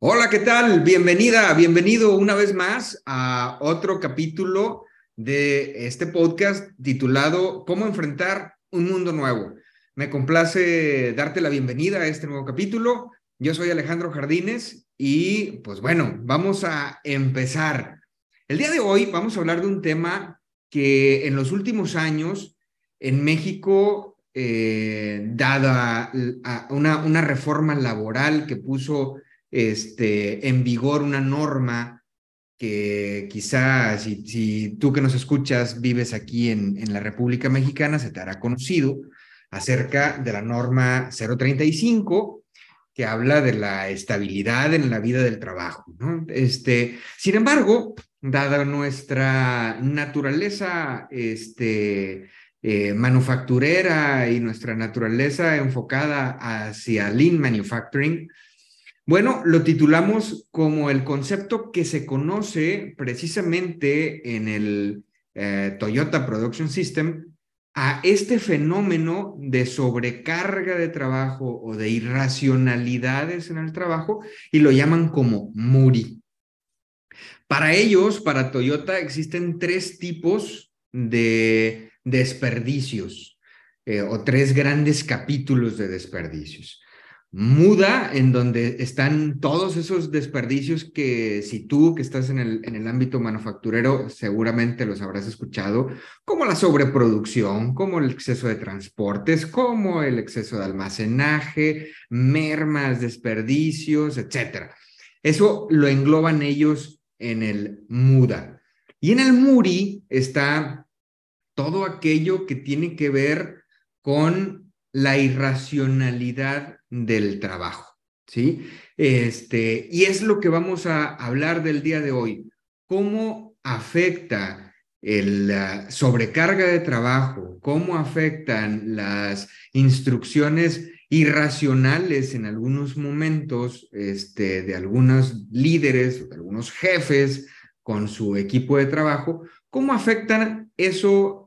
Hola, ¿qué tal? Bienvenida, bienvenido una vez más a otro capítulo de este podcast titulado ¿Cómo enfrentar un mundo nuevo? Me complace darte la bienvenida a este nuevo capítulo. Yo soy Alejandro Jardines y pues bueno, vamos a empezar. El día de hoy vamos a hablar de un tema que en los últimos años en México, eh, dada una, una reforma laboral que puso este, en vigor una norma que quizás si, si, tú que nos escuchas vives aquí en, en la República Mexicana, se te hará conocido acerca de la norma 035 que habla de la estabilidad en la vida del trabajo. ¿no? Este, sin embargo, dada nuestra naturaleza este, eh, manufacturera y nuestra naturaleza enfocada hacia lean manufacturing, bueno, lo titulamos como el concepto que se conoce precisamente en el eh, Toyota Production System a este fenómeno de sobrecarga de trabajo o de irracionalidades en el trabajo y lo llaman como MURI. Para ellos, para Toyota, existen tres tipos de desperdicios eh, o tres grandes capítulos de desperdicios muda en donde están todos esos desperdicios que si tú que estás en el, en el ámbito manufacturero seguramente los habrás escuchado, como la sobreproducción, como el exceso de transportes, como el exceso de almacenaje, mermas, desperdicios, etcétera. Eso lo engloban ellos en el muda. Y en el muri está todo aquello que tiene que ver con la irracionalidad del trabajo, ¿sí? Este, y es lo que vamos a hablar del día de hoy. ¿Cómo afecta la sobrecarga de trabajo? ¿Cómo afectan las instrucciones irracionales en algunos momentos este, de algunos líderes, de algunos jefes con su equipo de trabajo? ¿Cómo afectan eso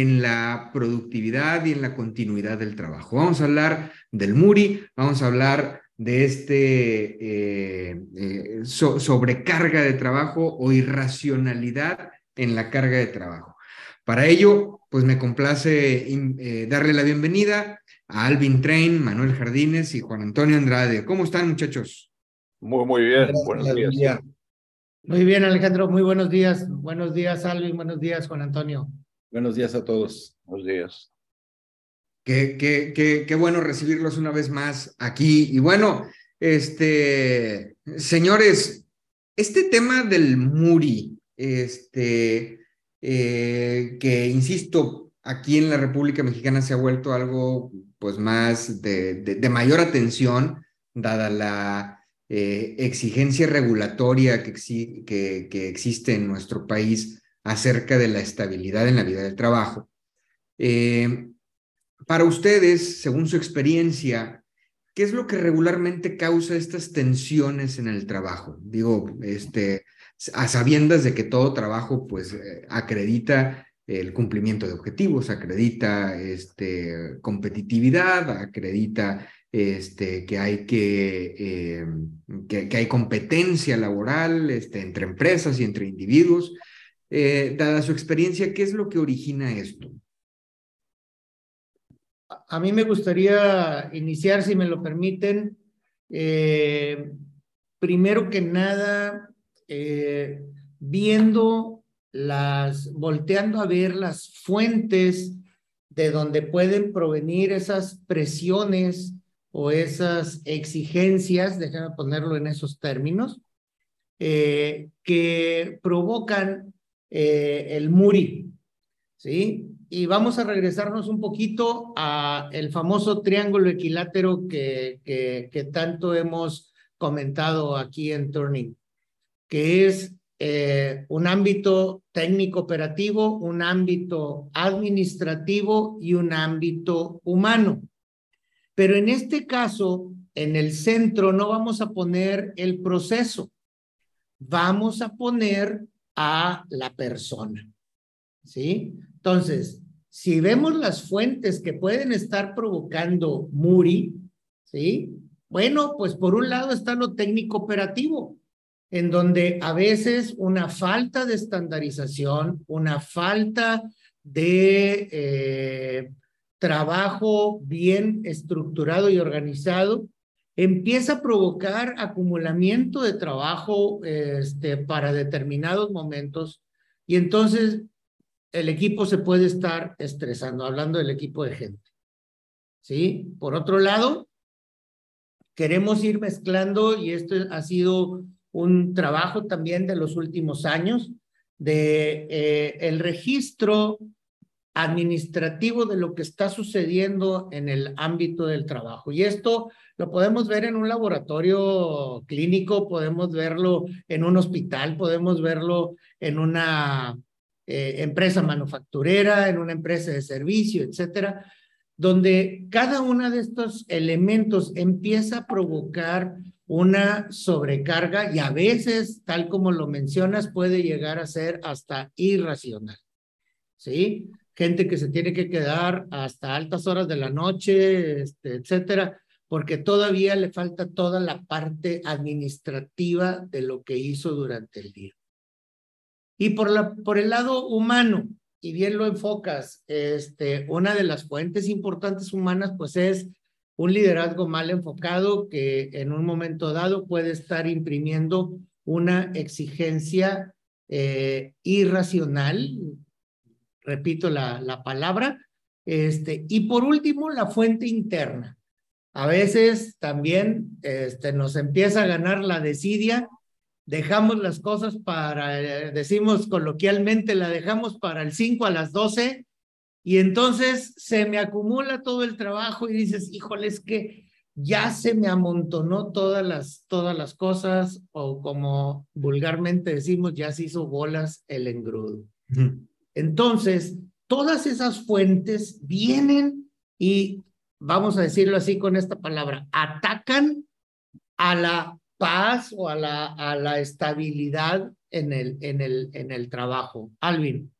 en la productividad y en la continuidad del trabajo. Vamos a hablar del MURI, vamos a hablar de este eh, eh, sobrecarga de trabajo o irracionalidad en la carga de trabajo. Para ello, pues me complace eh, darle la bienvenida a Alvin Train, Manuel Jardines y Juan Antonio Andrade. ¿Cómo están, muchachos? Muy, muy bien. Buenos días. Muy bien, Alejandro. Muy buenos días. Buenos días, Alvin. Buenos días, Juan Antonio. Buenos días a todos. Buenos días. Qué, qué, qué, qué bueno recibirlos una vez más aquí. Y bueno, este, señores, este tema del Muri, este, eh, que insisto, aquí en la República Mexicana se ha vuelto algo pues más de, de, mayor atención, dada la eh, exigencia regulatoria que, que, que existe en nuestro país acerca de la estabilidad en la vida del trabajo. Eh, para ustedes, según su experiencia, ¿qué es lo que regularmente causa estas tensiones en el trabajo? Digo, este, a sabiendas de que todo trabajo, pues, eh, acredita el cumplimiento de objetivos, acredita este, competitividad, acredita este, que, hay que, eh, que, hay competencia laboral este, entre empresas y entre individuos. Eh, dada su experiencia, ¿qué es lo que origina esto? A mí me gustaría iniciar, si me lo permiten, eh, primero que nada, eh, viendo las, volteando a ver las fuentes de donde pueden provenir esas presiones o esas exigencias, déjame ponerlo en esos términos, que provocan eh, el Muri, ¿sí? Y vamos a regresarnos un poquito a el famoso triángulo equilátero que, que, tanto hemos comentado aquí en Turning, que es eh, un ámbito técnico operativo, un ámbito administrativo y un ámbito humano. Pero en este caso, en el centro no vamos a poner el proceso, vamos a poner a la persona. ¿Sí? Entonces, si vemos las fuentes que pueden estar provocando Muri, ¿sí? Bueno, pues por un lado está lo técnico operativo, en donde a veces una falta de estandarización, una falta de eh, trabajo bien estructurado y organizado, empieza a provocar acumulamiento de trabajo este, para determinados momentos y entonces el equipo se puede estar estresando, hablando del equipo de gente. ¿Sí? Por otro lado, queremos ir mezclando, y esto ha sido un trabajo también de los últimos años, de eh, el registro administrativo de lo que está sucediendo en el ámbito del trabajo. Y esto lo podemos ver en un laboratorio clínico, podemos verlo en un hospital, podemos verlo en una eh, empresa manufacturera, en una empresa de servicio, etcétera, donde cada uno de estos elementos empieza a provocar una sobrecarga y a veces, tal como lo mencionas, puede llegar a ser hasta irracional. ¿Sí? Gente que se tiene que quedar hasta altas horas de la noche, este, etcétera, porque todavía le falta toda la parte administrativa de lo que hizo durante el día. Y por, la, por el lado humano, y bien lo enfocas, este, una de las fuentes importantes humanas, pues es un liderazgo mal enfocado que en un momento dado puede estar imprimiendo una exigencia eh, irracional, repito la, la palabra. Este, y por último, la fuente interna. A veces también este, nos empieza a ganar la desidia, dejamos las cosas para, eh, decimos coloquialmente, la dejamos para el 5 a las 12 y entonces se me acumula todo el trabajo y dices, híjole, es que ya se me amontonó todas las, todas las cosas o como vulgarmente decimos, ya se hizo bolas el engrudo. Entonces, todas esas fuentes vienen y, vamos a decirlo así con esta palabra, atacan a la paz o a la, a la estabilidad en el, en, el, en el trabajo. Alvin.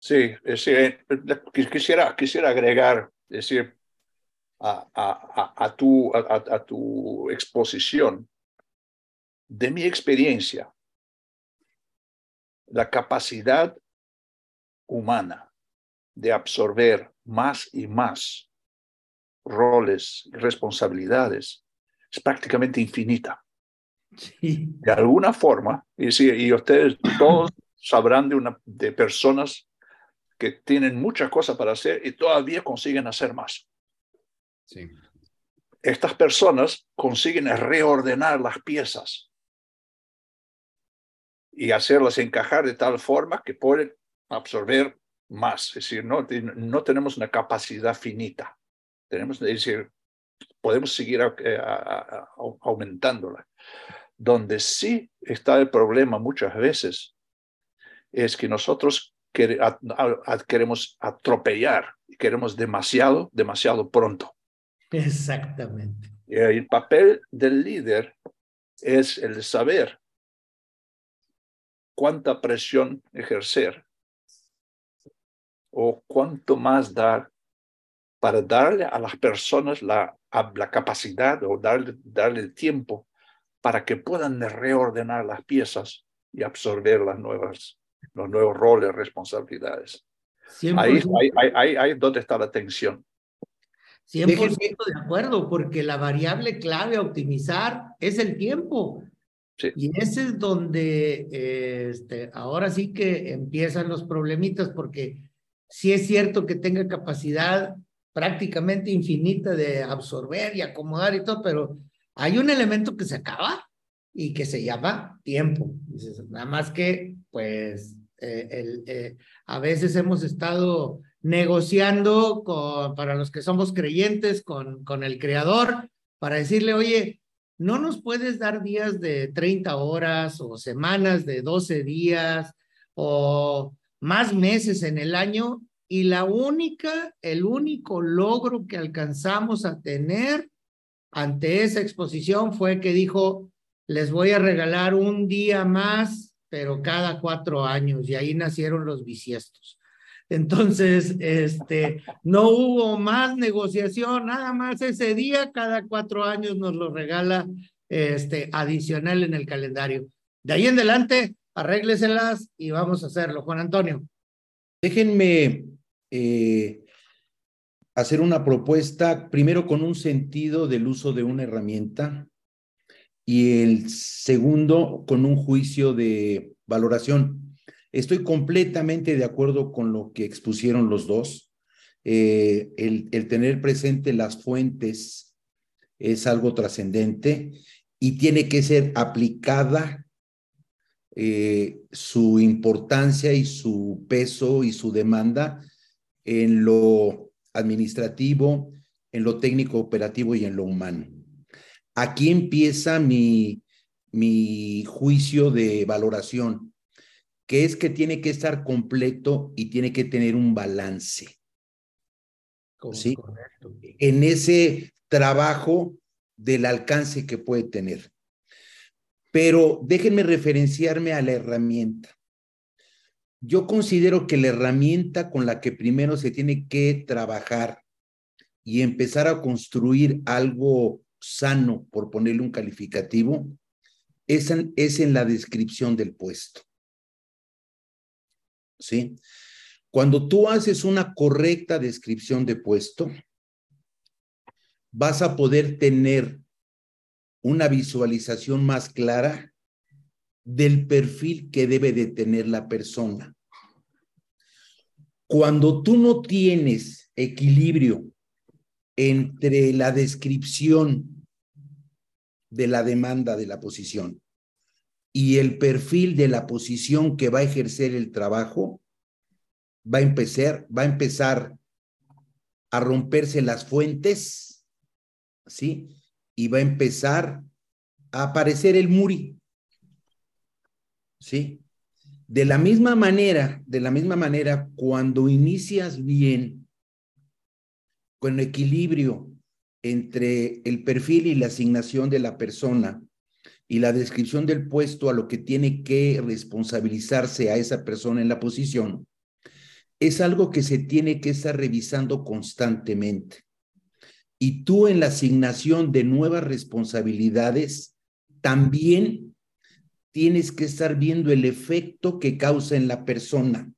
Sí, sí quisiera, quisiera agregar, decir, a, a, a, tu, a, tu exposición, de mi experiencia, la capacidad humana de absorber más y más roles y responsabilidades es prácticamente infinita. De alguna forma, y, y ustedes todos sabrán de, una, de personas que tienen muchas cosas para hacer y todavía consiguen hacer más. Estas personas consiguen reordenar las piezas y hacerlas encajar de tal forma que pueden absorber más, es decir, no, no tenemos una capacidad finita, tenemos, es decir, podemos seguir eh, aumentándola. Donde sí está el problema muchas veces es que nosotros queremos atropellar, queremos demasiado, demasiado pronto. Exactamente. El papel del líder es el saber cuánta presión ejercer o cuánto más dar para darle a las personas la, la capacidad o darle, darle el tiempo para que puedan reordenar las piezas y absorber las nuevas, los nuevos roles, responsabilidades. Ahí, ahí, ahí, es donde está la tensión. 100% de acuerdo, porque la variable clave a optimizar es el tiempo. Y ese es donde este, ahora sí que empiezan los problemitas, porque sí es cierto que tenga capacidad prácticamente infinita de absorber y acomodar y todo, pero hay un elemento que se acaba y que se llama tiempo. Nada más que, pues, eh, el, eh, a veces hemos estado negociando con, para los que somos creyentes con, con el creador para decirle, oye, no nos puedes dar días de 30 horas o semanas de 12 días o más meses en el año y la única, el único logro que alcanzamos a tener ante esa exposición fue que dijo, les voy a regalar un día más, pero cada cuatro años, y ahí nacieron los bisiestos. Entonces, este, no hubo más negociación, nada más ese día, cada cuatro años nos lo regala este, adicional en el calendario. De ahí en adelante, arrégleselas y vamos a hacerlo. Juan Antonio. Déjenme eh, hacer una propuesta, primero con un sentido del uso de una herramienta y el segundo con un juicio de valoración. Estoy completamente de acuerdo con lo que expusieron los dos. Eh, el, el, tener presente las fuentes es algo trascendente y tiene que ser aplicada eh, su importancia y su peso y su demanda en lo administrativo, en lo técnico operativo y en lo humano. Aquí empieza mi, mi juicio de valoración que es que tiene que estar completo y tiene que tener un balance. ¿sí? En ese trabajo del alcance que puede tener. Pero déjenme referenciarme a la herramienta. Yo considero que la herramienta con la que primero se tiene que trabajar y empezar a construir algo sano, por ponerle un calificativo, es es en la descripción del puesto. ¿sí? Cuando tú haces una correcta descripción de puesto, vas a poder tener una visualización más clara del perfil que debe de tener la persona. Cuando tú no tienes equilibrio entre la descripción de la demanda de la posición y el perfil de la posición que va a ejercer el trabajo, va a empezar, va a empezar a romperse las fuentes, ¿sí? Y va a empezar a aparecer el muri, ¿sí? De la misma manera, de la misma manera, cuando inicias bien, con equilibrio entre el perfil y la asignación de la persona, y la descripción del puesto a lo que tiene que responsabilizarse a esa persona en la posición, es algo que se tiene que estar revisando constantemente. Y tú en la asignación de nuevas responsabilidades, también tienes que estar viendo el efecto que causa en la persona.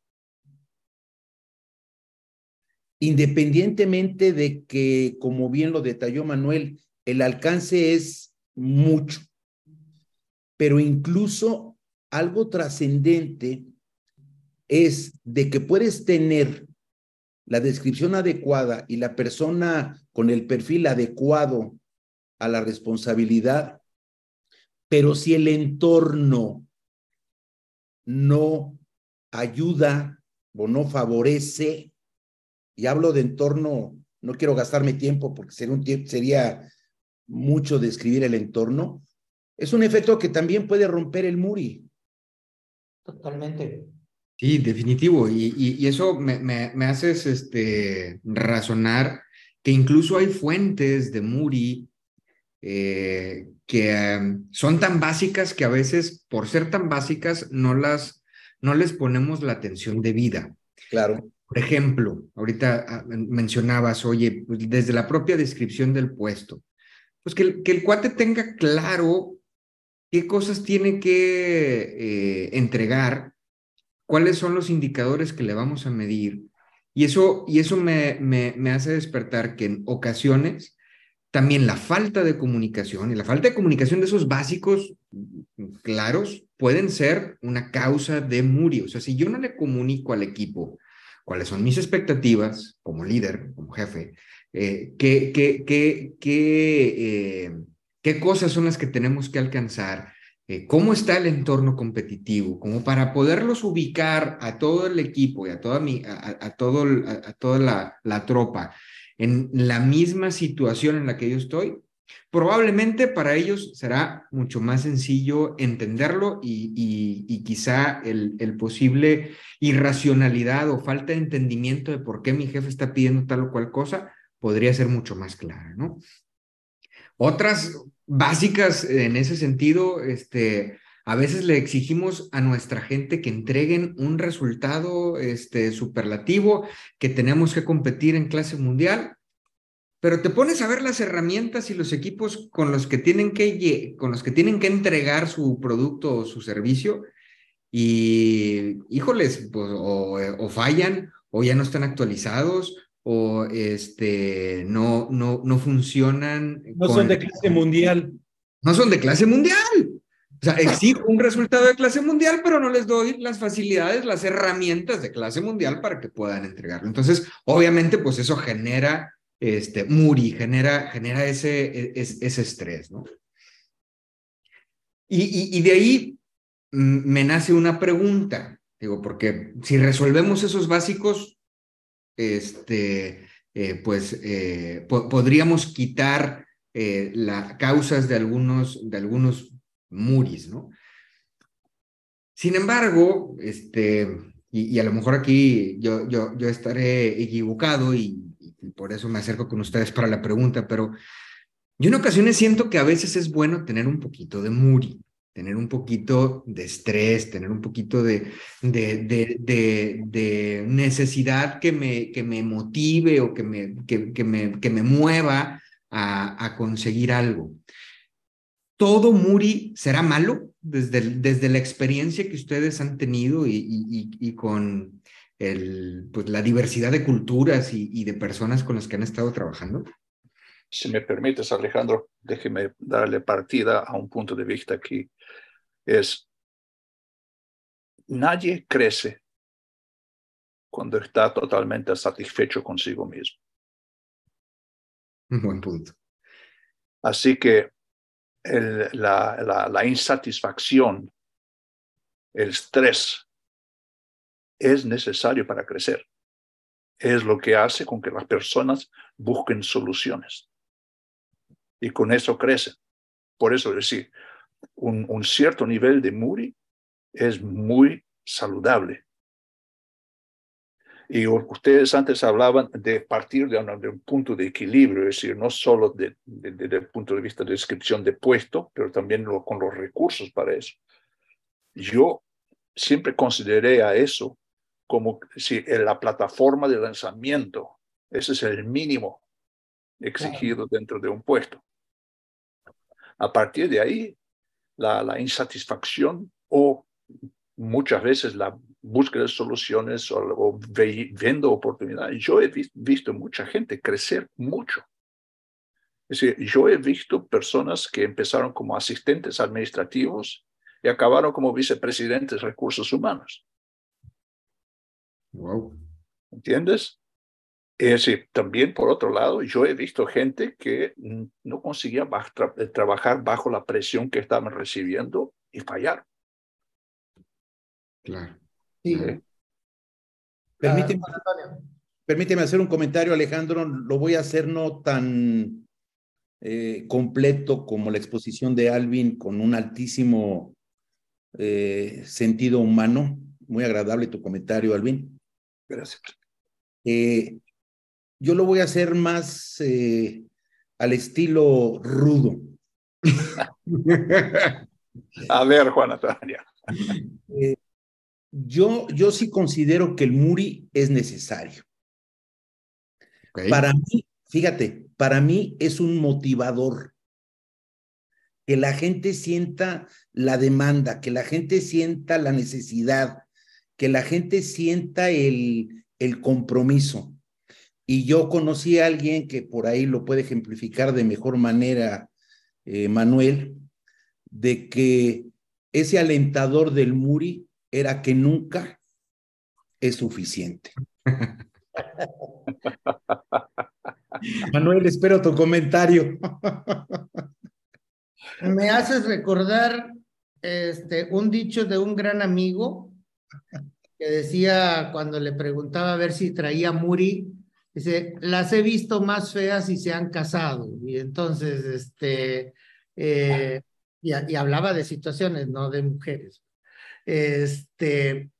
Independientemente de que, como bien lo detalló Manuel, el alcance es mucho pero incluso algo trascendente es de que puedes tener la descripción adecuada y la persona con el perfil adecuado a la responsabilidad, pero si el entorno no ayuda o no favorece, y hablo de entorno, no quiero gastarme tiempo porque sería, mucho describir el entorno, es un efecto que también puede romper el muri. Totalmente. Sí, definitivo. Y, y, eso me, me, me, haces este, razonar que incluso hay fuentes de Muri eh, que um, son tan básicas que a veces, por ser tan básicas, no, las, no les ponemos la atención debida. Claro. Por ejemplo, ahorita ah, mencionabas, oye, pues desde la propia descripción del puesto, pues que, que el cuate tenga claro qué cosas tiene que eh, entregar, cuáles son los indicadores que le vamos a medir. Y eso, y eso me, me, hace despertar que en ocasiones también la falta de comunicación y la falta de comunicación de esos básicos claros pueden ser una causa de murio. O sea, si yo no le comunico al equipo cuáles son mis expectativas como líder, como jefe, eh, qué, qué, qué eh, qué cosas son las que tenemos que alcanzar, eh, cómo está el entorno competitivo, como para poderlos ubicar a todo el equipo y a toda, mi, a, todo, a, toda la, tropa en la misma situación en la que yo estoy, Probablemente para ellos será mucho más sencillo entenderlo y, quizá el, el, posible irracionalidad o falta de entendimiento de por qué mi jefe está pidiendo tal o cual cosa podría ser mucho más clara, ¿no? Otras básicas en ese sentido, este, a veces le exigimos a nuestra gente que entreguen un resultado este, superlativo, que tenemos que competir en clase mundial, pero te pones a ver las herramientas y los equipos con los que tienen que, con los que, tienen que entregar su producto o su servicio y, híjoles, pues, o, fallan o ya no están actualizados o este, no, no, no funcionan. No son de clase mundial. No son de clase mundial. O sea, exijo un resultado de clase mundial, pero no les doy las facilidades, las herramientas de clase mundial para que puedan entregarlo. Entonces, obviamente, pues eso genera este, Muri, genera, genera ese, ese, estrés, ¿no? Y, y, de ahí me nace una pregunta, digo, porque si resolvemos esos básicos, este, eh, pues eh, podríamos quitar eh, las causas de algunos, de algunos muris, ¿no? Sin embargo, este, y, a lo mejor aquí yo, yo, yo estaré equivocado y por eso me acerco con ustedes para la pregunta, pero yo en ocasiones siento que a veces es bueno tener un poquito de muri, tener un poquito de estrés, tener un poquito de, necesidad que me, que me motive o que me, que, que me, que me mueva a, a, conseguir algo. ¿Todo Muri será malo desde, desde la experiencia que ustedes han tenido y, y, y con, el, pues, la diversidad de culturas y, y, de personas con las que han estado trabajando? Si me permites, Alejandro, déjeme darle partida a un punto de vista aquí. Es, nadie crece cuando está totalmente satisfecho consigo mismo. Un buen punto. Así que el, la, la, la insatisfacción, el estrés, es necesario para crecer. Es lo que hace con que las personas busquen soluciones. Y con eso crecen. Por eso decir, un, un cierto nivel de Muri es muy saludable. Y ustedes antes hablaban de partir de un, de un, punto de equilibrio, es decir, no solo de, de, desde el punto de vista de descripción de puesto, pero también lo, con los recursos para eso. Yo siempre consideré a eso como si en la plataforma de lanzamiento, ese es el mínimo exigido dentro de un puesto. A partir de ahí, la, la insatisfacción o muchas veces la búsqueda de soluciones o, o viendo oportunidades. Yo he vi, visto mucha gente crecer mucho. Es decir, yo he visto personas que empezaron como asistentes administrativos y acabaron como vicepresidentes de recursos humanos. Wow. ¿Entiendes? Es decir, también por otro lado, yo he visto gente que no conseguía tra eh, trabajar bajo la presión que estaban recibiendo y fallar. Claro. Sí. ¿Eh? Permíteme, permíteme, hacer un comentario, Alejandro. Lo voy a hacer no tan eh, completo como la exposición de Alvin, con un altísimo eh, sentido humano. Muy agradable tu comentario, Alvin. Gracias. Eh, yo lo voy a hacer más eh, al estilo rudo. a ver, Juan Antonio. Eh, yo, yo sí considero que el Muri es necesario. Okay. Para mí, fíjate, para mí es un motivador. Que la gente sienta la demanda, que la gente sienta la necesidad, que la gente sienta el, el compromiso. Y yo conocí a alguien que por ahí lo puede ejemplificar de mejor manera, eh, Manuel, de que ese alentador del Muri era que nunca es suficiente. Manuel, espero tu comentario. Me haces recordar este, un dicho de un gran amigo que decía cuando le preguntaba a ver si traía Muri, Dice, las he visto más feas y se han casado. Y entonces, este, eh, y, hablaba de situaciones, no de mujeres. Este,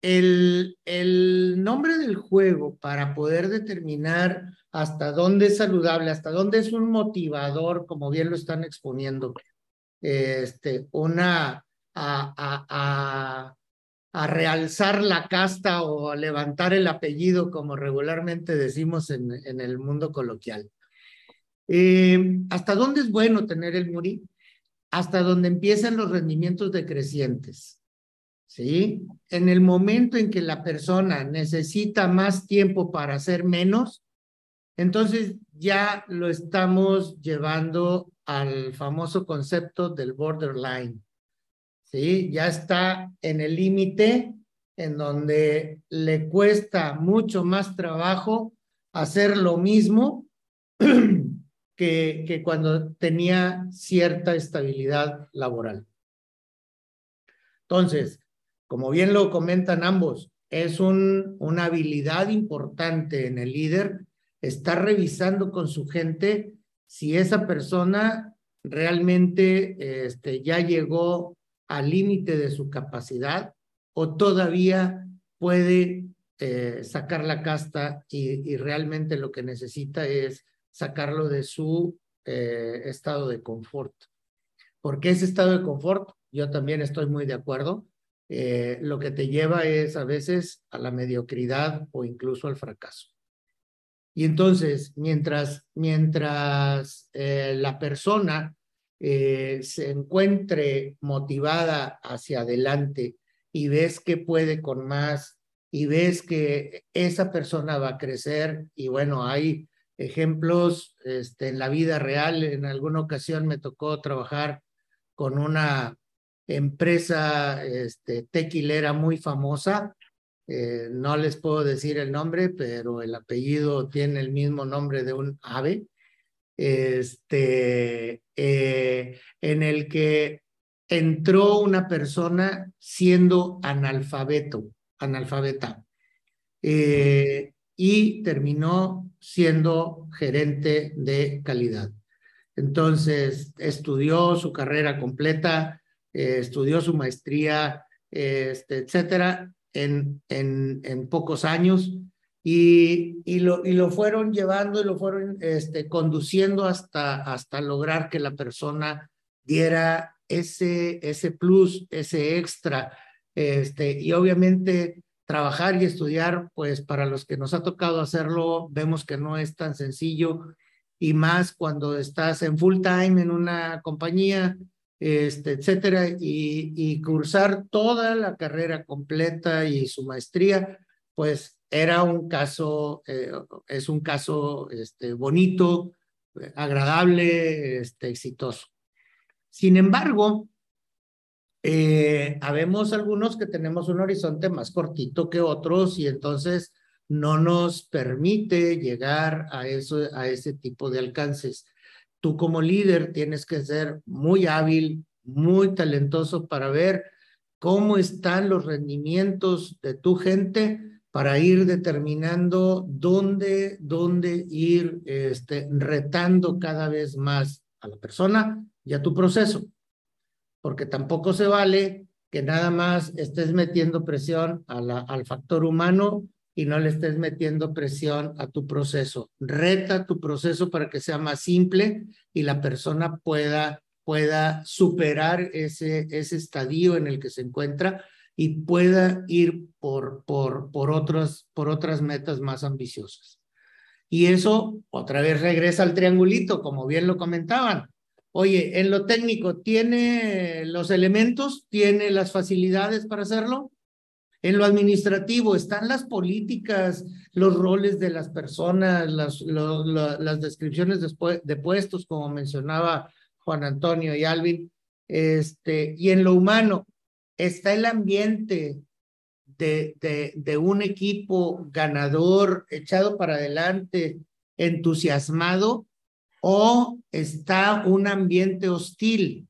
el, el nombre del juego para poder determinar hasta dónde es saludable, hasta dónde es un motivador, como bien lo están exponiendo, este, una, a, a a realzar la casta o a levantar el apellido, como regularmente decimos en, en el mundo coloquial. Eh, ¿Hasta dónde es bueno tener el muri? Hasta donde empiezan los rendimientos decrecientes. ¿Sí? En el momento en que la persona necesita más tiempo para hacer menos, entonces ya lo estamos llevando al famoso concepto del borderline. ¿Sí? Ya está en el límite en donde le cuesta mucho más trabajo hacer lo mismo que, que cuando tenía cierta estabilidad laboral. Entonces, como bien lo comentan ambos, es un, una habilidad importante en el líder estar revisando con su gente si esa persona realmente este, ya llegó al límite de su capacidad o todavía puede eh, sacar la casta y, realmente lo que necesita es sacarlo de su eh, estado de confort. Porque ese estado de confort, yo también estoy muy de acuerdo, eh, lo que te lleva es a veces a la mediocridad o incluso al fracaso. Y entonces, mientras, mientras la persona eh, se encuentre motivada hacia adelante y ves que puede con más y ves que esa persona va a crecer y bueno, hay ejemplos este, en la vida real. En alguna ocasión me tocó trabajar con una empresa este, tequilera muy famosa. Eh, no les puedo decir el nombre, pero el apellido tiene el mismo nombre de un ave este, eh, en el que entró una persona siendo analfabeto, analfabeta, eh, y terminó siendo gerente de calidad. Entonces, estudió su carrera completa, eh, estudió su maestría, este, etcétera, en, en, en pocos años y, y, lo, y lo fueron llevando y lo fueron este, conduciendo hasta, hasta lograr que la persona diera ese, ese plus, ese extra. Este, y obviamente trabajar y estudiar, pues para los que nos ha tocado hacerlo, vemos que no es tan sencillo y más cuando estás en full time en una compañía, este, etcétera, y, y cursar toda la carrera completa y su maestría, pues era un caso, eh, es un caso este, bonito, agradable, este, exitoso. Sin embargo, eh, habemos algunos que tenemos un horizonte más cortito que otros y entonces no nos permite llegar a, eso, a ese tipo de alcances. Tú como líder tienes que ser muy hábil, muy talentoso para ver cómo están los rendimientos de tu gente para ir determinando dónde, dónde ir este, retando cada vez más a la persona y a tu proceso. Porque tampoco se vale que nada más estés metiendo presión al factor humano y no le estés metiendo presión a tu proceso. Reta tu proceso para que sea más simple y la persona pueda, pueda superar ese, ese estadio en el que se encuentra y pueda ir por, por, por, otras, por otras metas más ambiciosas. Y eso otra vez regresa al triangulito, como bien lo comentaban. Oye, en lo técnico, ¿tiene los elementos? ¿Tiene las facilidades para hacerlo? En lo administrativo, ¿están las políticas, los roles de las personas, las, las descripciones de, de puestos, como mencionaba Juan Antonio y Alvin? Este, y en lo humano, está el ambiente de, de, de, un equipo ganador, echado para adelante, entusiasmado, o está un ambiente hostil.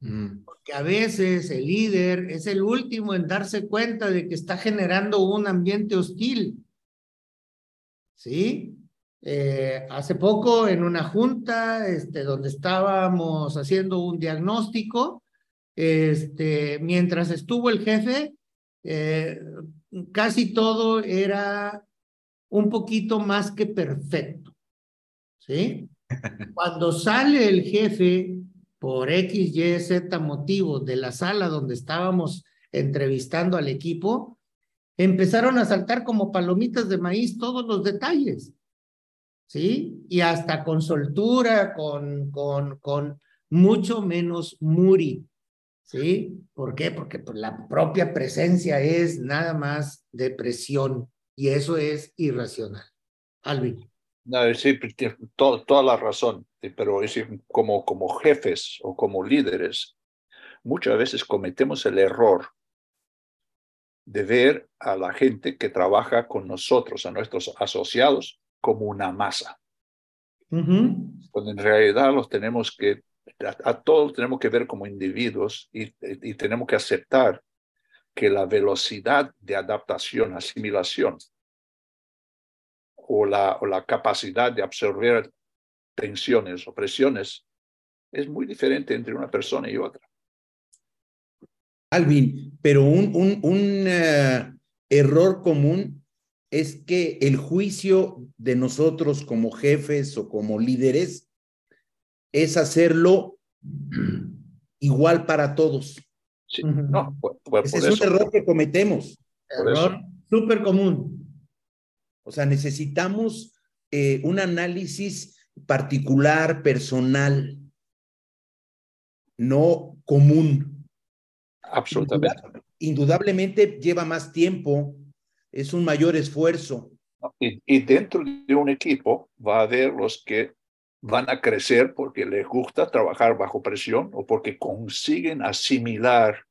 Mm. Porque a veces el líder es el último en darse cuenta de que está generando un ambiente hostil. ¿sí? Eh, hace poco en una junta este, donde estábamos haciendo un diagnóstico, este, mientras estuvo el jefe, eh, casi todo era un poquito más que perfecto, ¿sí? Cuando sale el jefe por X, Y, Z motivo de la sala donde estábamos entrevistando al equipo, empezaron a saltar como palomitas de maíz todos los detalles. ¿sí? Y hasta con soltura, con, con, con mucho menos muri, ¿sí? ¿Por qué? Porque pues, la propia presencia es nada más depresión y eso es irracional. Alvin. No, sí, toda la razón, pero es como, como jefes o como líderes, muchas veces cometemos el error de ver a la gente que trabaja con nosotros, a nuestros asociados, como una masa. Cuando en realidad los tenemos que, a, todos tenemos que ver como individuos y, y, tenemos que aceptar que la velocidad de adaptación, asimilación o la, o la capacidad de absorber tensiones o presiones es muy diferente entre una persona y otra. Alvin, pero un, un, un uh, error común es que el juicio de nosotros como jefes o como líderes es hacerlo igual para todos. no, Ese es un error que cometemos. Error súper común. O sea, necesitamos eh, un análisis particular, personal, no común. Absolutamente. Indudablemente lleva más tiempo, es un mayor esfuerzo. Y, dentro de un equipo va a haber los que van a crecer porque les gusta trabajar bajo presión o porque consiguen asimilar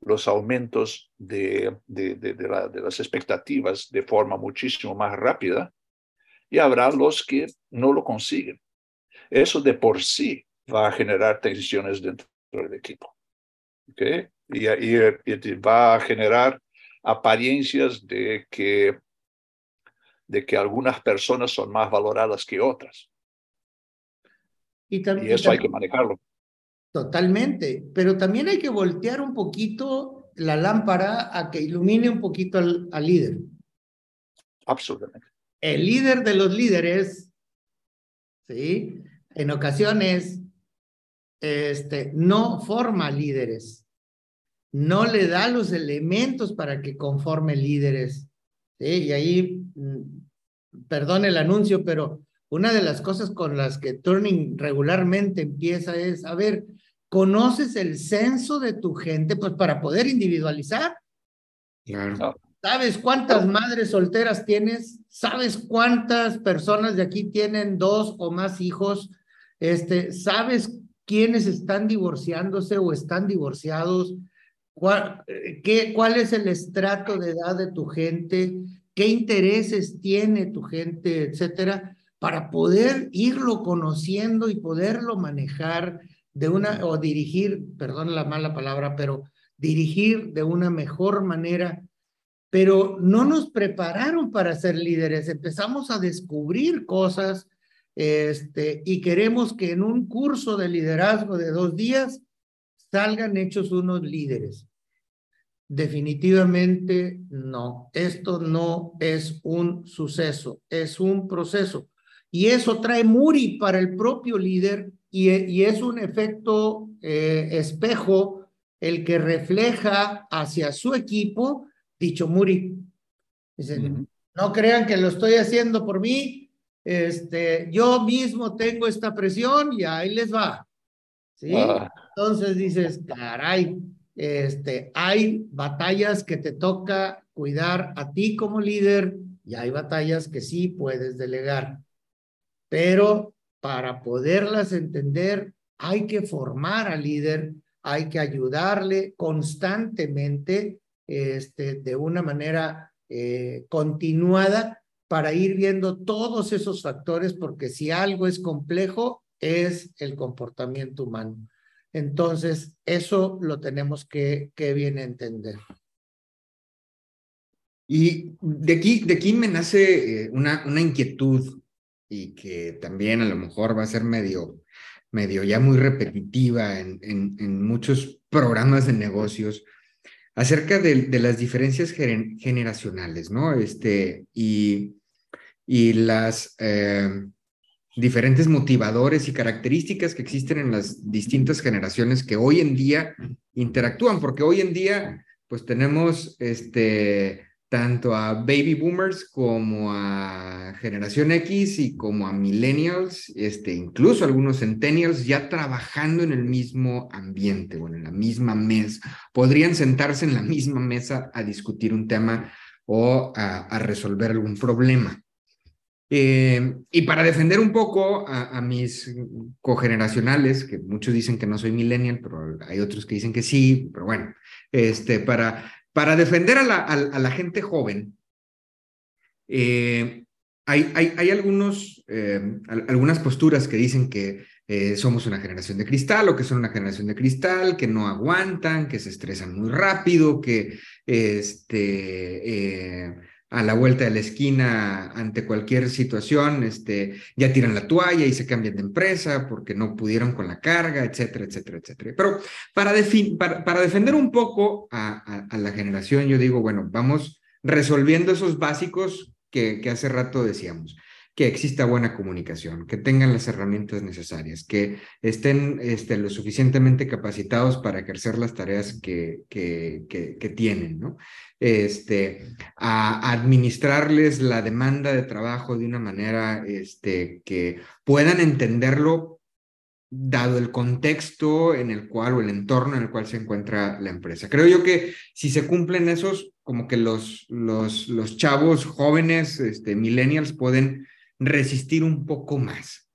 los aumentos de, de, de, las expectativas de forma muchísimo más rápida y habrá los que no lo consiguen. Eso de por sí va a generar tensiones dentro del equipo. ¿okay? y, y va a generar apariencias de que, de que algunas personas son más valoradas que otras. Y, eso hay que manejarlo. Totalmente, pero también hay que voltear un poquito la lámpara a que ilumine un poquito al, al líder. Absolutamente. El líder de los líderes, ¿sí? En ocasiones, este, no forma líderes no le da los elementos para que conforme líderes. Y ahí, mm, perdón el anuncio, pero una de las cosas con las que Turning regularmente empieza es, a ver, ¿conoces el censo de tu gente? Pues para poder individualizar. Claro. ¿Sabes cuántas madres solteras tienes? ¿Sabes cuántas personas de aquí tienen dos o más hijos? Este, ¿Sabes quiénes están divorciándose o están divorciados? ¿Cuál, eh, qué, ¿Cuál es el estrato de edad de tu gente? ¿Qué intereses tiene tu gente, etcétera? Para poder irlo conociendo y poderlo manejar de una, o dirigir, perdón la mala palabra, pero dirigir de una mejor manera. Pero no nos prepararon para ser líderes, empezamos a descubrir cosas este, y queremos que en un curso de liderazgo de dos días salgan hechos unos líderes. Definitivamente no. Esto no es un suceso, es un proceso. Y eso trae Muri para el propio líder y, y es un efecto eh, espejo el que refleja hacia su equipo dicho Muri. Dicen, no crean que lo estoy haciendo por mí, este, yo mismo tengo esta presión y ahí les va. ¿Sí? Ah. Entonces dices, caray, este, hay batallas que te toca cuidar a ti como líder y hay batallas que sí puedes delegar. Pero para poderlas entender, hay que formar al líder, hay que ayudarle constantemente, este, de una manera eh, continuada para ir viendo todos esos factores, porque si algo es complejo, es el comportamiento humano. Entonces, eso lo tenemos que, que bien entender. Y de aquí, de aquí me nace eh, una, una inquietud y que también a lo mejor va a ser medio, medio ya muy repetitiva en, en, muchos programas de negocios acerca de, de las diferencias generacionales, ¿no? Este, y, y las eh, diferentes motivadores y características que existen en las distintas generaciones que hoy en día interactúan, porque hoy en día, pues tenemos este, tanto a baby boomers como a generación X y como a millennials, este, incluso algunos centennials ya trabajando en el mismo ambiente o en la misma mesa. Podrían sentarse en la misma mesa a discutir un tema o a, resolver algún problema. Eh, y para defender un poco a, a, mis cogeneracionales, que muchos dicen que no soy millennial, pero hay otros que dicen que sí, pero bueno, este, para para defender a la, gente joven, eh, hay, hay, hay, algunos, eh, algunas posturas que dicen que somos una generación de cristal o que son una generación de cristal, que no aguantan, que se estresan muy rápido, que este, a la vuelta de la esquina ante cualquier situación, este, ya tiran la toalla y se cambian de empresa porque no pudieron con la carga, etcétera, etcétera, etcétera. Pero para, para, defender un poco a, la generación, yo digo, bueno, vamos resolviendo esos básicos que, que hace rato decíamos que exista buena comunicación, que tengan las herramientas necesarias, que estén este, lo suficientemente capacitados para ejercer las tareas que, que, que, tienen, ¿no? Este, a administrarles la demanda de trabajo de una manera este, que puedan entenderlo dado el contexto en el cual o el entorno en el cual se encuentra la empresa. Creo yo que si se cumplen esos, como que los, los, los chavos jóvenes, este, millennials, pueden resistir un poco más.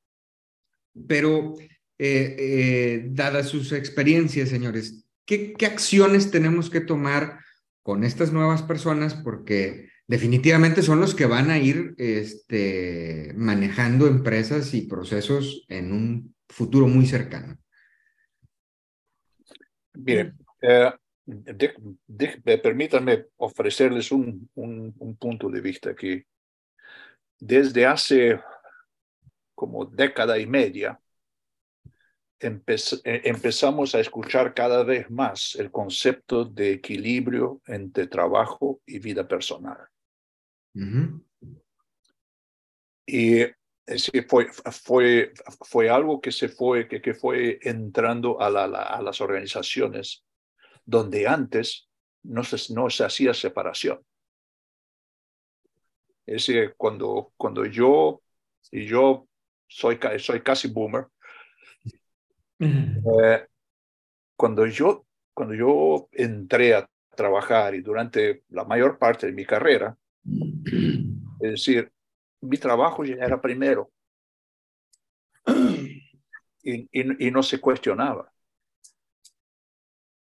Pero, eh, eh, dadas sus experiencias, señores, ¿qué, ¿qué acciones tenemos que tomar con estas nuevas personas? Porque definitivamente son los que van a ir este, manejando empresas y procesos en un futuro muy cercano. Bien, eh, permítanme ofrecerles un, un, un, punto de vista aquí desde hace como década y media, eh, empezamos a escuchar cada vez más el concepto de equilibrio entre trabajo y vida personal. Y fue, fue, fue algo que se fue, que, que fue entrando a, la, a las organizaciones donde antes no se, no se hacía separación. Es decir, cuando, cuando yo, y yo soy, soy casi boomer, eh, cuando, yo, cuando yo entré a trabajar y durante la mayor parte de mi carrera, es decir, mi trabajo ya era primero. Y, y, no se cuestionaba.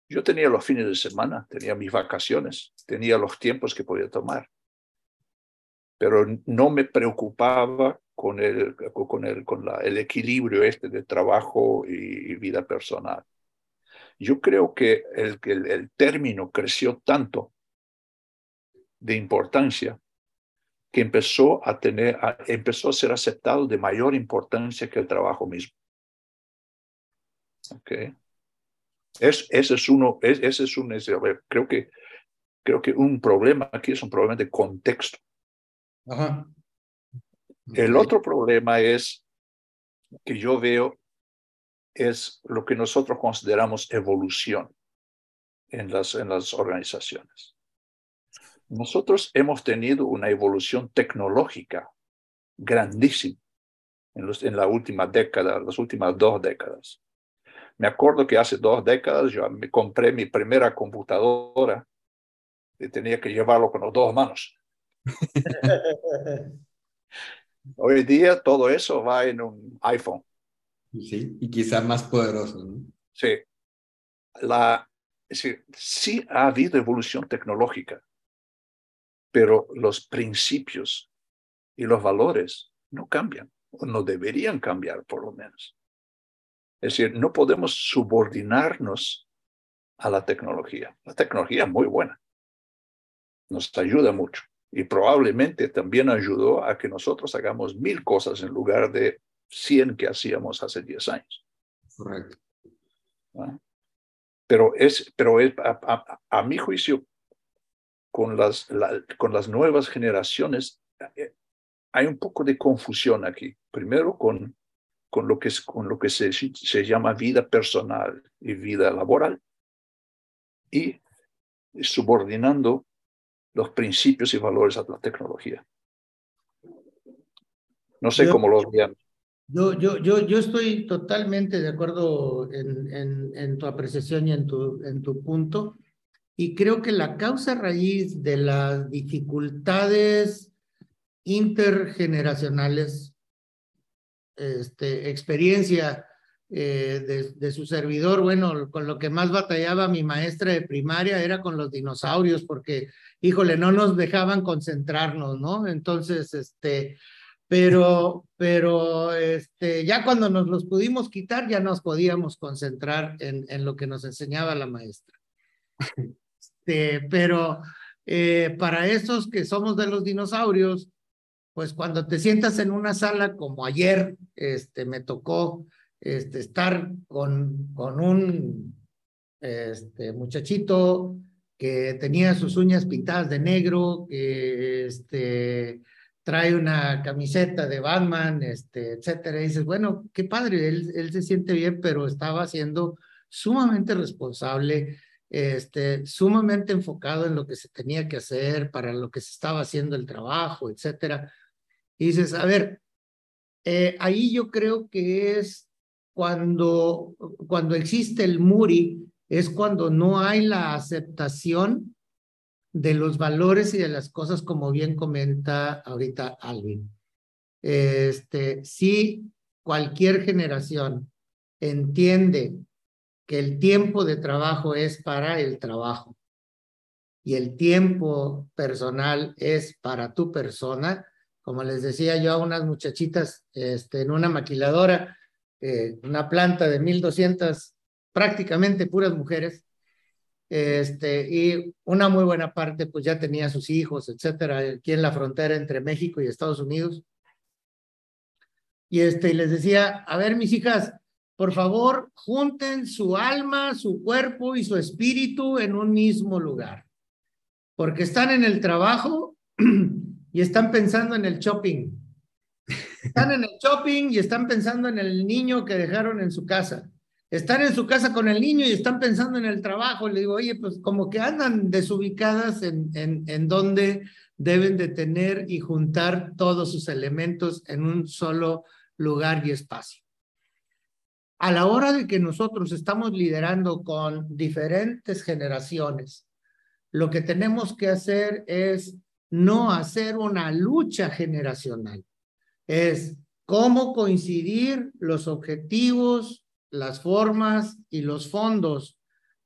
Yo tenía los fines de semana, tenía mis vacaciones, tenía los tiempos que podía tomar. Pero no me preocupaba con el, con el, con la, el equilibrio este de trabajo y, vida personal. Yo creo que el, el, el término creció tanto de importancia que empezó a tener, empezó a ser aceptado de mayor importancia que el trabajo mismo. Okay. Es, ese es uno, es, ese es un, creo que, creo que un problema aquí es un problema de contexto. El otro problema es que yo veo es lo que nosotros consideramos evolución en las, en las organizaciones. Nosotros hemos tenido una evolución tecnológica grandísima en, los, en la última década, las últimas dos décadas. Me acuerdo que hace dos décadas yo me compré mi primera computadora y tenía que llevarlo con las dos manos. Hoy día todo eso va en un iPhone. Sí, y quizá más poderoso. Sí. La, es decir, sí ha habido evolución tecnológica, pero los principios y los valores no cambian, o no deberían cambiar por lo menos. Es decir, no podemos subordinarnos a la tecnología. La tecnología es muy buena, nos ayuda mucho, y probablemente también ayudó a que nosotros hagamos mil cosas en lugar de 100 que hacíamos hace 10 años. Correcto. Pero es, pero es a, mi juicio, con las, con las nuevas generaciones, eh, hay un poco de confusión aquí. Primero con, con lo que, con lo que se, se llama vida personal y vida laboral. Y subordinando los principios y valores a la tecnología. No sé cómo los vean. Yo, yo, yo, yo estoy totalmente de acuerdo en, en, en, tu apreciación y en tu, en tu punto. Y creo que la causa raíz de las dificultades intergeneracionales, este, experiencia eh, de, de, su servidor, bueno, con lo que más batallaba mi maestra de primaria era con los dinosaurios, porque, híjole, no nos dejaban concentrarnos, ¿no? Entonces, este, pero, pero, este, ya cuando nos los pudimos quitar, ya nos podíamos concentrar en, en lo que nos enseñaba la maestra. Este, pero eh, para esos que somos de los dinosaurios, pues cuando te sientas en una sala como ayer, este, me tocó este, estar con, con un este, muchachito que tenía sus uñas pintadas de negro, que este, trae una camiseta de Batman, este, etcétera. Y dices, bueno, qué padre, él, él se siente bien, pero estaba siendo sumamente responsable, este, sumamente enfocado en lo que se tenía que hacer, para lo que se estaba haciendo el trabajo, etcétera. Y dices, a ver, eh, ahí yo creo que es cuando, cuando existe el MURI, es cuando no hay la aceptación de los valores y de las cosas, como bien comenta ahorita Alvin. Este, si cualquier generación entiende que el tiempo de trabajo es para el trabajo y el tiempo personal es para tu persona, como les decía yo a unas muchachitas este, en una maquiladora, eh, una planta de 1200, prácticamente puras mujeres, este, y una muy buena parte pues ya tenía sus hijos, etcétera, aquí en la frontera entre México y Estados Unidos. Y este, les decía, a ver, mis hijas, por favor, junten su alma, su cuerpo y su espíritu en un mismo lugar. Porque están en el trabajo y están pensando en el shopping. Están en el shopping y están pensando en el niño que dejaron en su casa. Están en su casa con el niño y están pensando en el trabajo. Le digo, oye, pues como que andan desubicadas en, en, en donde deben de tener y juntar todos sus elementos en un solo lugar y espacio. A la hora de que nosotros estamos liderando con diferentes generaciones, lo que tenemos que hacer es no hacer una lucha generacional es cómo coincidir los objetivos, las formas y los fondos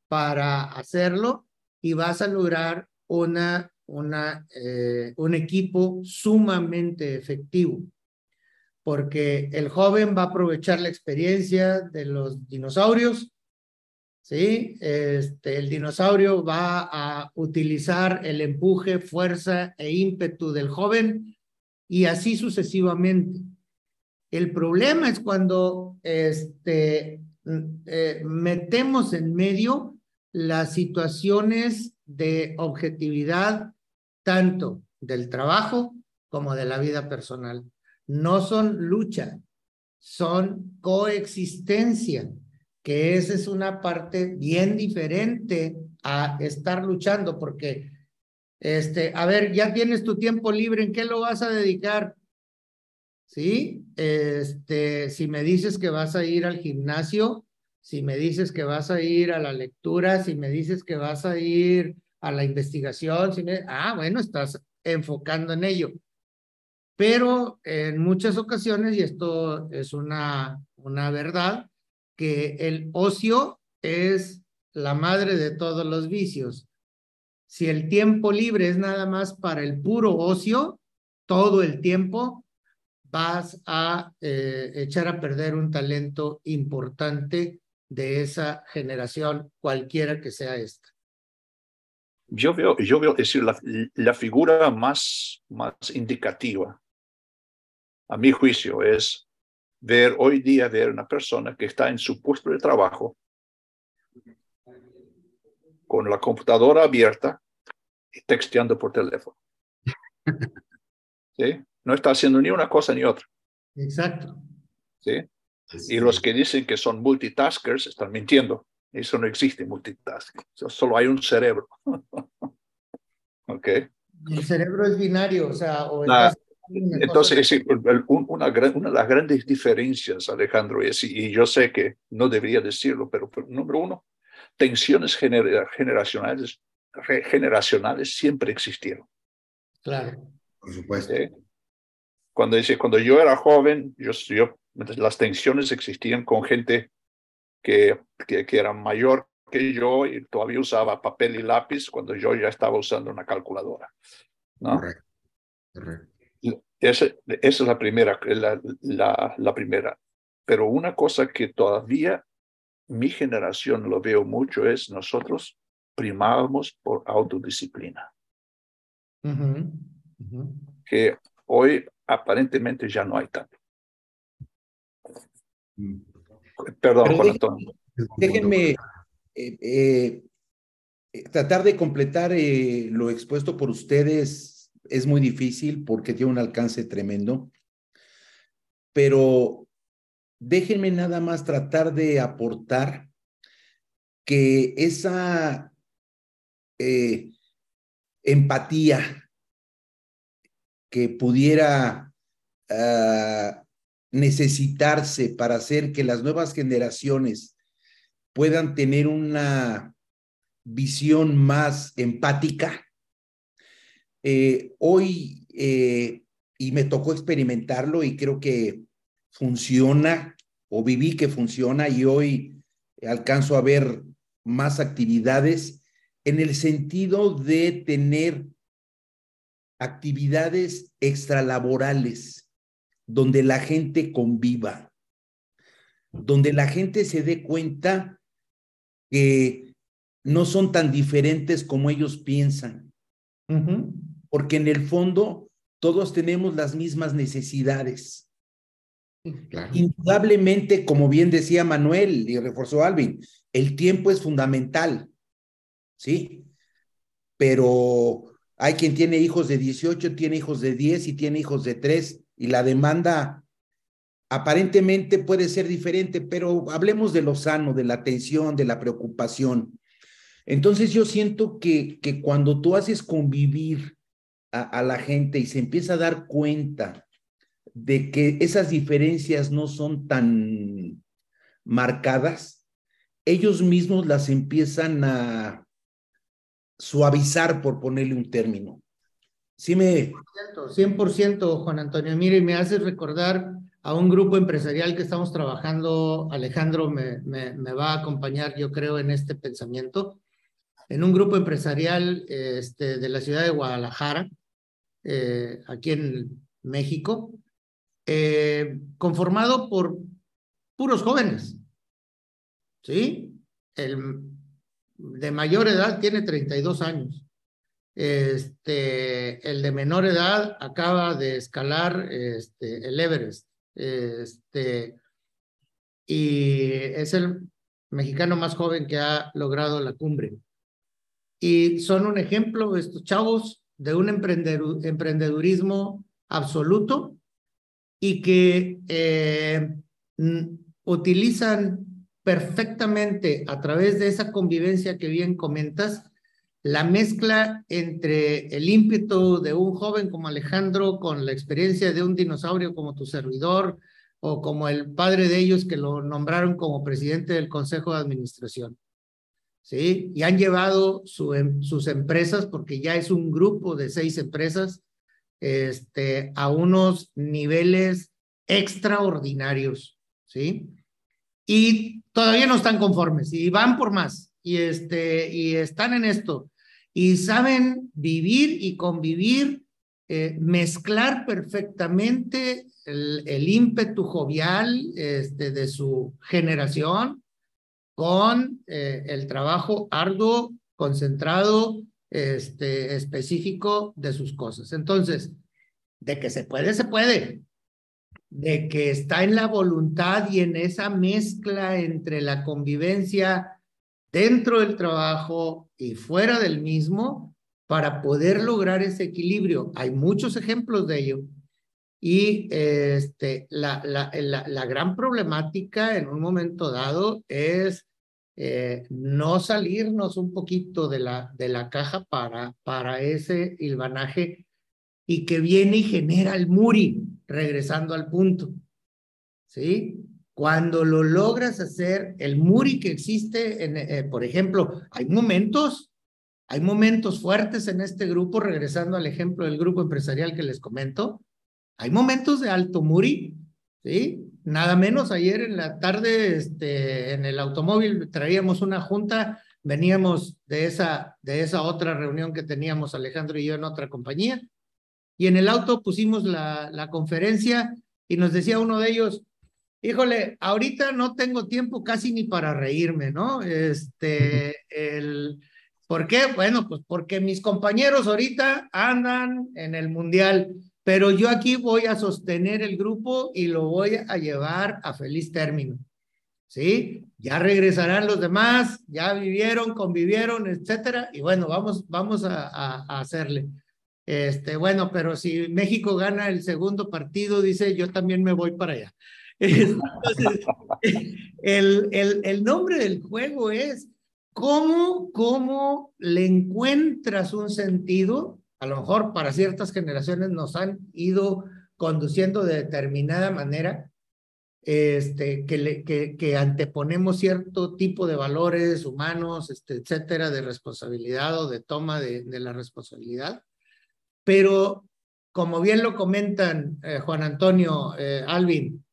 para hacerlo y vas a lograr una, una, eh, un equipo sumamente efectivo. Porque el joven va a aprovechar la experiencia de los dinosaurios, ¿sí? Este, el dinosaurio va a utilizar el empuje, fuerza e ímpetu del joven y así sucesivamente. El problema es cuando este, eh, metemos en medio las situaciones de objetividad tanto del trabajo como de la vida personal. No son lucha, son coexistencia, que esa es una parte bien diferente a estar luchando, porque este, a ver, ya tienes tu tiempo libre, ¿en qué lo vas a dedicar? ¿Sí? Este, si me dices que vas a ir al gimnasio, si me dices que vas a ir a la lectura, si me dices que vas a ir a la investigación, si me, ah, bueno, estás enfocando en ello. Pero en muchas ocasiones, y esto es una, una verdad, que el ocio es la madre de todos los vicios si el tiempo libre es nada más para el puro ocio, todo el tiempo vas a eh, echar a perder un talento importante de esa generación, cualquiera que sea esta. yo veo, yo veo, decir, la, la figura más, más indicativa, a mi juicio, es ver hoy día, ver una persona que está en su puesto de trabajo con la computadora abierta y texteando por teléfono. ¿Sí? No está haciendo ni una cosa ni otra. Exacto. ¿Sí? Y los que dicen que son multitaskers están mintiendo. Eso no existe multitasking. Solo hay un cerebro. ¿Ok? El cerebro es binario, o sea, o entonces, una, una, de las grandes diferencias, Alejandro, es, y yo sé que no debería decirlo, pero, número uno, tensiones generacionales, generacionales siempre existieron. Claro. Por supuesto. Cuando, dice, cuando yo era joven, yo, yo, las tensiones existían con gente que, que, que era mayor que yo y todavía usaba papel y lápiz cuando yo ya estaba usando una calculadora. ¿no? Correcto. Correcto. Esa, es la primera, la, la, la, primera. Pero una cosa que todavía mi generación lo veo mucho es nosotros primábamos por autodisciplina. Que hoy aparentemente ya no hay tanto. Mm. Perdón, Juan Antonio. Déjenme eh, eh, eh, tratar de completar lo expuesto por ustedes. Es muy difícil porque tiene un alcance tremendo, pero déjenme nada más tratar de aportar que esa empatía que pudiera ah, necesitarse para hacer que las nuevas generaciones puedan tener una visión más empática. Eh, hoy, eh, y me tocó experimentarlo y creo que funciona, o viví que funciona y hoy alcanzo a ver más actividades en el sentido de tener actividades extralaborales donde la gente conviva, donde la gente se dé cuenta que no son tan diferentes como ellos piensan. Porque en el fondo todos tenemos las mismas necesidades. Indudablemente, como bien decía Manuel y reforzó Alvin, el tiempo es fundamental, ¿sí? Pero hay quien tiene hijos de 18, tiene hijos de 10 y tiene hijos de 3 y la demanda aparentemente puede ser diferente, pero hablemos de lo sano, de la atención, de la preocupación. Entonces yo siento que, que cuando tú haces convivir a, a la gente y se empieza a dar cuenta de que esas diferencias no son tan marcadas, ellos mismos las empiezan a, suavizar, por ponerle un término. Sí me... 100%, Juan Antonio. Mire, me hace recordar a un grupo empresarial que estamos trabajando. Alejandro me, me, me, va a acompañar, yo creo, en este pensamiento. En un grupo empresarial este, de la ciudad de Guadalajara, eh, aquí en México, eh, conformado por puros jóvenes. ¿Sí? El, de mayor edad tiene 32 años. Este, el de menor edad acaba de escalar este, el Everest. Este, y es el mexicano más joven que ha logrado la cumbre. Y son un ejemplo, estos chavos, de un emprendedurismo absoluto y que eh, utilizan perfectamente a través de esa convivencia que bien comentas, la mezcla entre el ímpetu de un joven como Alejandro con la experiencia de un dinosaurio como tu servidor o como el padre de ellos que lo nombraron como presidente del Consejo de Administración. ¿Sí? Y han llevado em, sus empresas, porque ya es un grupo de seis empresas, este, a unos niveles extraordinarios. ¿Sí? Y todavía no están conformes y van por más y, este, y están en esto y saben vivir y convivir, eh, mezclar perfectamente el, el, ímpetu jovial este, de su generación con eh, el trabajo arduo, concentrado, este, específico de sus cosas. Entonces, de que se puede, se puede. De que está en la voluntad y en esa mezcla entre la convivencia dentro del trabajo y fuera del mismo para poder lograr ese equilibrio. Hay muchos ejemplos de ello. Y este, la, la, la, la gran problemática en un momento dado es eh, no salirnos un poquito de la, de la caja para, para ese hilvanaje y que viene y genera el muri, regresando al punto. ¿Sí? Cuando lo logras hacer, el muri que existe, en, eh, por ejemplo, hay momentos, hay momentos fuertes en este grupo, regresando al ejemplo del grupo empresarial que les comento, hay momentos de alto muri, ¿sí? Nada menos ayer en la tarde, este, en el automóvil traíamos una junta, veníamos de esa, de esa otra reunión que teníamos Alejandro y yo en otra compañía, y en el auto pusimos la, la conferencia y nos decía uno de ellos, híjole, ahorita no tengo tiempo casi ni para reírme, ¿no? Este, el, ¿por qué? Bueno, pues porque mis compañeros ahorita andan en el mundial pero yo aquí voy a sostener el grupo y lo voy a llevar a feliz término. ¿Sí? Ya regresarán los demás, ya vivieron, convivieron, etcétera, y bueno, vamos, vamos a, a, hacerle. Este, bueno, pero si México gana el segundo partido, dice, yo también me voy para allá. Entonces, el, nombre del juego es cómo, cómo le encuentras un sentido a lo mejor para ciertas generaciones nos han ido conduciendo de determinada manera, este, que, anteponemos cierto tipo de valores humanos, este, etcétera, de responsabilidad o de toma de la responsabilidad. Pero, como bien lo comentan eh, Juan Antonio, eh, Alvin,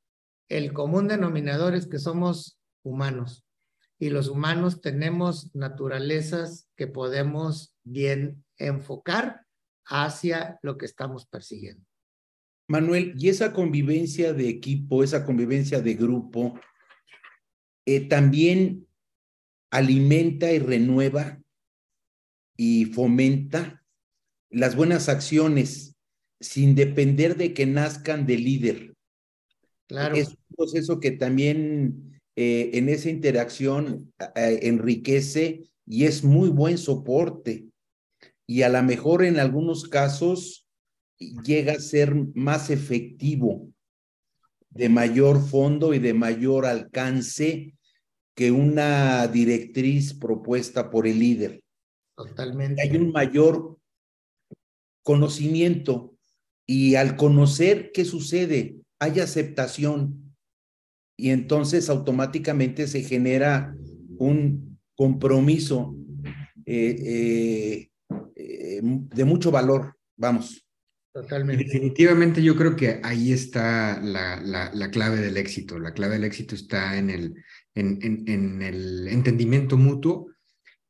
el común denominador es que somos humanos y los humanos tenemos naturalezas que podemos bien enfocar hacia lo que estamos persiguiendo. Manuel, y esa convivencia de equipo, esa convivencia de grupo, eh, también alimenta y renueva y fomenta las buenas acciones sin depender de que nazcan del líder. Claro. Es un proceso que también eh, en esa interacción eh, enriquece y es muy buen soporte y a lo mejor en algunos casos llega a ser más efectivo, de mayor fondo y de mayor alcance que una directriz propuesta por el líder. Totalmente. Hay un mayor conocimiento y al conocer qué sucede, hay aceptación y entonces automáticamente se genera un compromiso eh, eh, eh, de mucho valor, vamos. Totalmente. definitivamente yo creo que ahí está la, la, la, clave del éxito. La clave del éxito está en el, en, en, en el entendimiento mutuo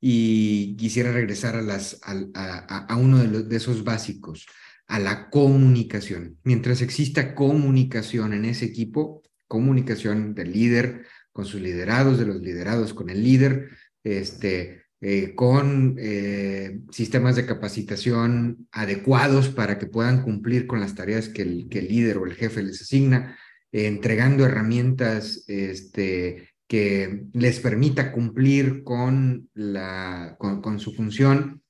y quisiera regresar a, las, a, a, uno de, los, de esos básicos, a la comunicación. Mientras exista comunicación en ese equipo, comunicación del líder con sus liderados, de los liderados con el líder, este, eh, con eh, sistemas de capacitación adecuados para que puedan cumplir con las tareas que el, que el líder o el jefe les asigna, eh, entregando herramientas este, que les permita cumplir con, la, con, su función.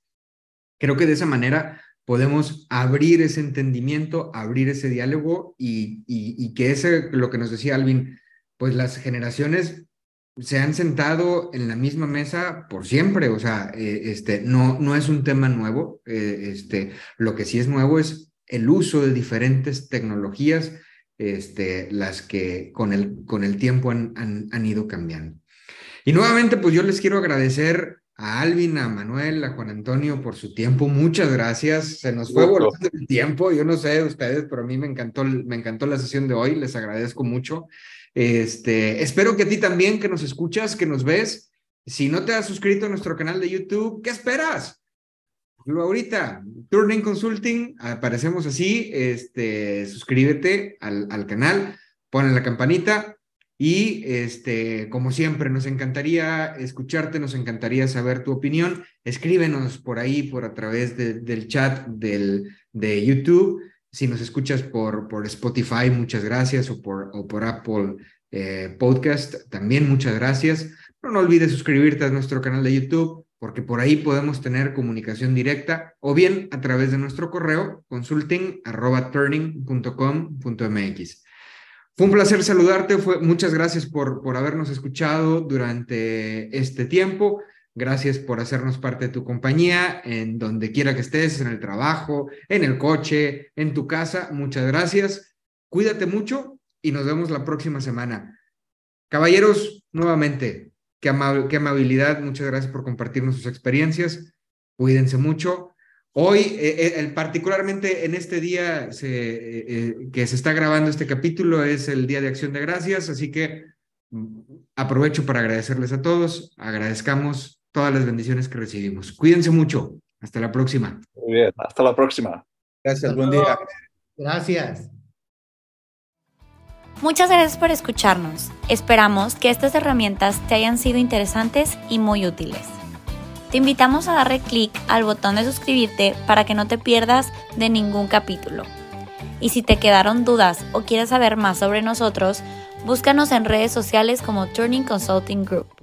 Creo que de esa manera podemos abrir ese entendimiento, abrir ese diálogo y, y, y que ese, lo que nos decía Alvin, pues las generaciones se han sentado en la misma mesa por siempre, o sea, eh, este, no, no es un tema nuevo, eh, este, lo que sí es nuevo es el uso de diferentes tecnologías, este, las que con el, con el tiempo han, han, han ido cambiando. Y nuevamente, pues yo les quiero agradecer a Alvin, a Manuel, a Juan Antonio por su tiempo. Muchas gracias. Se nos fue volando el tiempo. Yo no sé ustedes, pero a mí me encantó, me encantó la sesión de hoy. Les agradezco mucho. Este, espero que a ti también, que nos escuchas, que nos ves. Si no te has suscrito a nuestro canal de YouTube, ¿qué esperas? Ahorita, Turning Consulting, aparecemos así, este, suscríbete al, al canal, pon la campanita Y este, como siempre, nos encantaría escucharte, nos encantaría saber tu opinión. Escríbenos por ahí, por a través del chat del, de YouTube. Si nos escuchas por, por Spotify, muchas gracias, o por, o por Apple eh, Podcast, también muchas gracias. No olvides suscribirte a nuestro canal de YouTube, porque por ahí podemos tener comunicación directa, o bien a través de nuestro correo consulting.turning.com.mx. Fue un placer saludarte, fue, muchas gracias por, por habernos escuchado durante este tiempo. Gracias por hacernos parte de tu compañía, en donde quiera que estés, en el trabajo, en el coche, en tu casa. Muchas gracias. Cuídate mucho y nos vemos la próxima semana. Caballeros, nuevamente, qué, qué amabilidad. Muchas gracias por compartirnos sus experiencias. Cuídense mucho. Hoy, eh, eh, particularmente en este día eh, que se está grabando este capítulo, es el Día de Acción de Gracias, así que mm, aprovecho para agradecerles a todos, agradezcamos todas las bendiciones que recibimos. Cuídense mucho, hasta la próxima. Muy bien, hasta la próxima. Gracias, buen día. Gracias. Muchas gracias por escucharnos. Esperamos que estas herramientas te hayan sido interesantes y muy útiles. Te invitamos a darle clic al botón de suscribirte para que no te pierdas de ningún capítulo. Y si te quedaron dudas o quieres saber más sobre nosotros, búscanos en redes sociales como Turning Consulting Group.